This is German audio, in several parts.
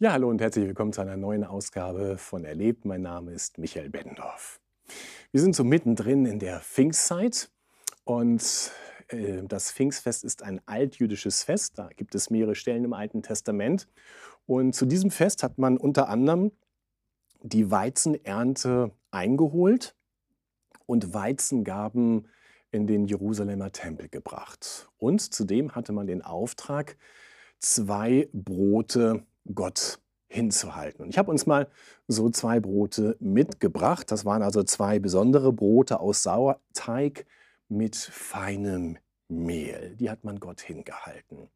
Ja, hallo und herzlich willkommen zu einer neuen Ausgabe von Erlebt. Mein Name ist Michael Beddendorf. Wir sind so mittendrin in der Pfingstzeit und äh, das Pfingstfest ist ein altjüdisches Fest. Da gibt es mehrere Stellen im Alten Testament. Und zu diesem Fest hat man unter anderem die Weizenernte eingeholt und Weizengaben in den Jerusalemer Tempel gebracht. Und zudem hatte man den Auftrag, zwei Brote Gott hinzuhalten. Und ich habe uns mal so zwei Brote mitgebracht. Das waren also zwei besondere Brote aus Sauerteig mit feinem Mehl. Die hat man Gott hingehalten.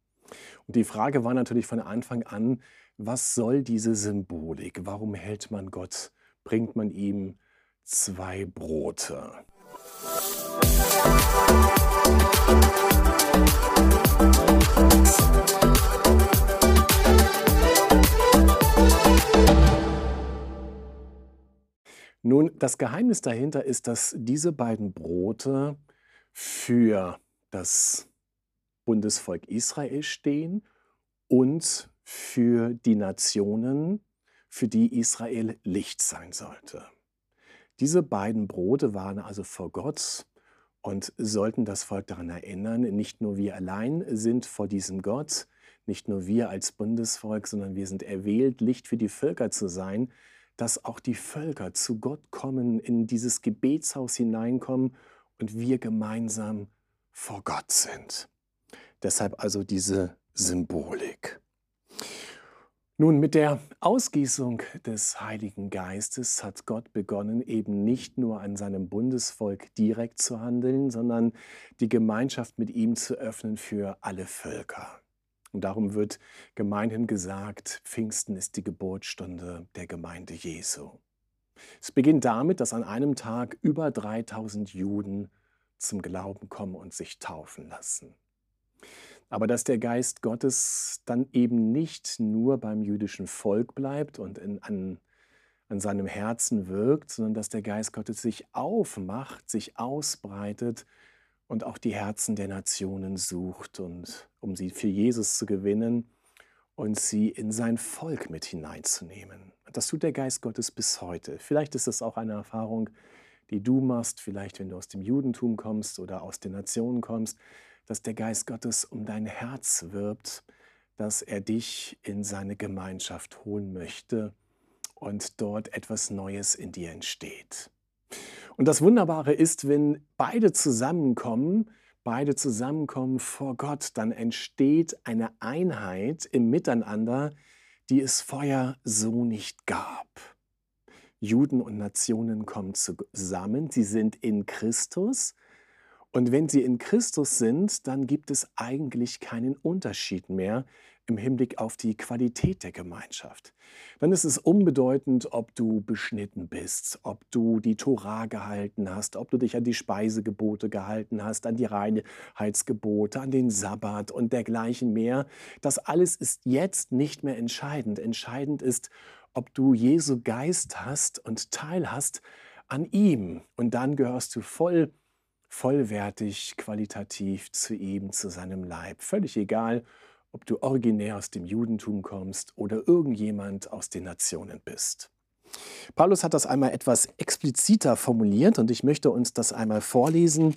Und die Frage war natürlich von Anfang an, was soll diese Symbolik? Warum hält man Gott, bringt man ihm zwei Brote? Nun, das Geheimnis dahinter ist, dass diese beiden Brote für das Bundesvolk Israel stehen und für die Nationen, für die Israel Licht sein sollte. Diese beiden Brote waren also vor Gott und sollten das Volk daran erinnern, nicht nur wir allein sind vor diesem Gott, nicht nur wir als Bundesvolk, sondern wir sind erwählt, Licht für die Völker zu sein, dass auch die Völker zu Gott kommen, in dieses Gebetshaus hineinkommen und wir gemeinsam vor Gott sind. Deshalb also diese Symbolik. Nun, mit der Ausgießung des Heiligen Geistes hat Gott begonnen, eben nicht nur an seinem Bundesvolk direkt zu handeln, sondern die Gemeinschaft mit ihm zu öffnen für alle Völker. Und darum wird gemeinhin gesagt, Pfingsten ist die Geburtsstunde der Gemeinde Jesu. Es beginnt damit, dass an einem Tag über 3000 Juden zum Glauben kommen und sich taufen lassen. Aber dass der Geist Gottes dann eben nicht nur beim jüdischen Volk bleibt und in, an, an seinem Herzen wirkt, sondern dass der Geist Gottes sich aufmacht, sich ausbreitet und auch die Herzen der Nationen sucht, und, um sie für Jesus zu gewinnen und sie in sein Volk mit hineinzunehmen. Das tut der Geist Gottes bis heute. Vielleicht ist es auch eine Erfahrung, die du machst, vielleicht wenn du aus dem Judentum kommst oder aus den Nationen kommst, dass der Geist Gottes um dein Herz wirbt, dass er dich in seine Gemeinschaft holen möchte und dort etwas Neues in dir entsteht. Und das Wunderbare ist, wenn beide zusammenkommen, beide zusammenkommen vor Gott, dann entsteht eine Einheit im Miteinander, die es vorher so nicht gab. Juden und Nationen kommen zusammen, sie sind in Christus. Und wenn sie in Christus sind, dann gibt es eigentlich keinen Unterschied mehr im Hinblick auf die Qualität der Gemeinschaft. Dann ist es unbedeutend, ob du beschnitten bist, ob du die Tora gehalten hast, ob du dich an die Speisegebote gehalten hast, an die Reinheitsgebote, an den Sabbat und dergleichen mehr. Das alles ist jetzt nicht mehr entscheidend. Entscheidend ist, ob du Jesu Geist hast und Teil hast an ihm. Und dann gehörst du voll, vollwertig, qualitativ zu ihm, zu seinem Leib. Völlig egal, ob du originär aus dem Judentum kommst oder irgendjemand aus den Nationen bist. Paulus hat das einmal etwas expliziter formuliert und ich möchte uns das einmal vorlesen.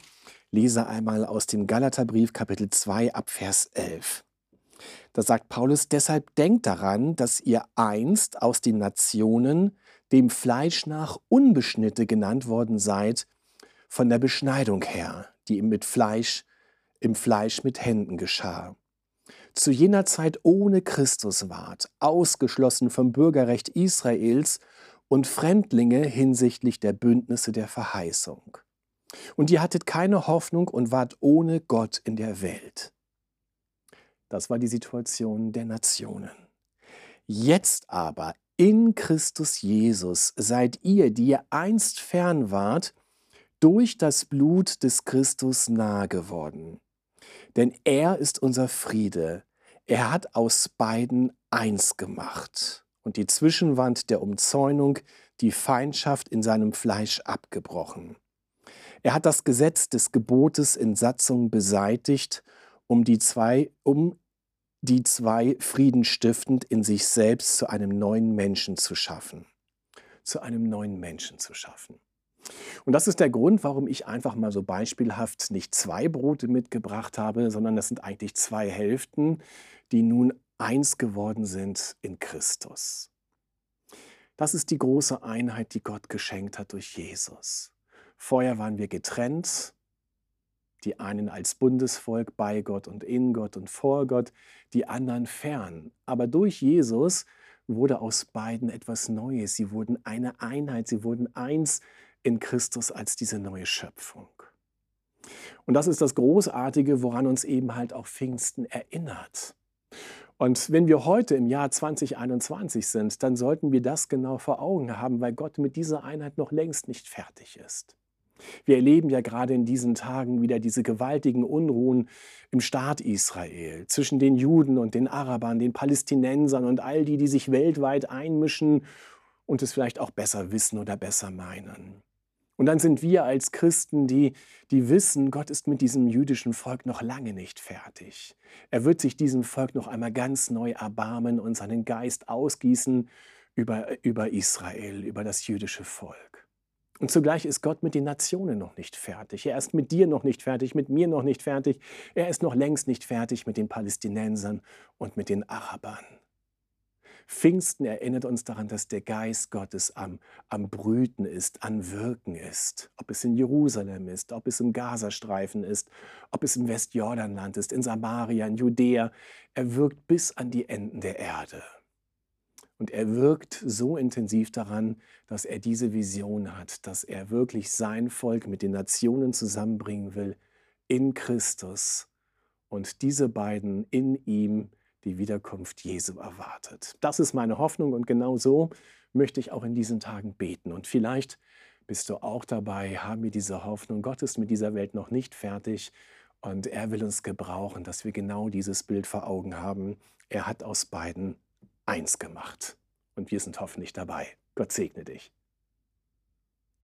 Lese einmal aus dem Galaterbrief Kapitel 2 ab Vers 11. Da sagt Paulus, deshalb denkt daran, dass ihr einst aus den Nationen dem Fleisch nach Unbeschnitte genannt worden seid, von der Beschneidung her, die ihm mit Fleisch, im Fleisch mit Händen geschah zu jener Zeit ohne Christus ward, ausgeschlossen vom Bürgerrecht Israels und Fremdlinge hinsichtlich der Bündnisse der Verheißung. Und ihr hattet keine Hoffnung und wart ohne Gott in der Welt. Das war die Situation der Nationen. Jetzt aber in Christus Jesus seid ihr, die ihr einst fern wart, durch das Blut des Christus nahe geworden. Denn er ist unser Friede. Er hat aus beiden eins gemacht und die Zwischenwand der Umzäunung, die Feindschaft in seinem Fleisch abgebrochen. Er hat das Gesetz des Gebotes in Satzung beseitigt, um die zwei, um die zwei friedenstiftend in sich selbst zu einem neuen Menschen zu schaffen. Zu einem neuen Menschen zu schaffen. Und das ist der Grund, warum ich einfach mal so beispielhaft nicht zwei Brote mitgebracht habe, sondern das sind eigentlich zwei Hälften, die nun eins geworden sind in Christus. Das ist die große Einheit, die Gott geschenkt hat durch Jesus. Vorher waren wir getrennt, die einen als Bundesvolk bei Gott und in Gott und vor Gott, die anderen fern. Aber durch Jesus wurde aus beiden etwas Neues. Sie wurden eine Einheit, sie wurden eins in Christus als diese neue Schöpfung. Und das ist das Großartige, woran uns eben halt auch Pfingsten erinnert. Und wenn wir heute im Jahr 2021 sind, dann sollten wir das genau vor Augen haben, weil Gott mit dieser Einheit noch längst nicht fertig ist. Wir erleben ja gerade in diesen Tagen wieder diese gewaltigen Unruhen im Staat Israel zwischen den Juden und den Arabern, den Palästinensern und all die, die sich weltweit einmischen und es vielleicht auch besser wissen oder besser meinen. Und dann sind wir als Christen, die, die wissen, Gott ist mit diesem jüdischen Volk noch lange nicht fertig. Er wird sich diesem Volk noch einmal ganz neu erbarmen und seinen Geist ausgießen über, über Israel, über das jüdische Volk. Und zugleich ist Gott mit den Nationen noch nicht fertig. Er ist mit dir noch nicht fertig, mit mir noch nicht fertig. Er ist noch längst nicht fertig mit den Palästinensern und mit den Arabern. Pfingsten erinnert uns daran, dass der Geist Gottes am, am Brüten ist, am Wirken ist. Ob es in Jerusalem ist, ob es im Gazastreifen ist, ob es im Westjordanland ist, in Samaria, in Judäa. Er wirkt bis an die Enden der Erde. Und er wirkt so intensiv daran, dass er diese Vision hat, dass er wirklich sein Volk mit den Nationen zusammenbringen will in Christus und diese beiden in ihm die Wiederkunft Jesu erwartet. Das ist meine Hoffnung und genau so möchte ich auch in diesen Tagen beten. Und vielleicht bist du auch dabei, haben wir diese Hoffnung, Gott ist mit dieser Welt noch nicht fertig und er will uns gebrauchen, dass wir genau dieses Bild vor Augen haben. Er hat aus beiden eins gemacht und wir sind hoffentlich dabei. Gott segne dich.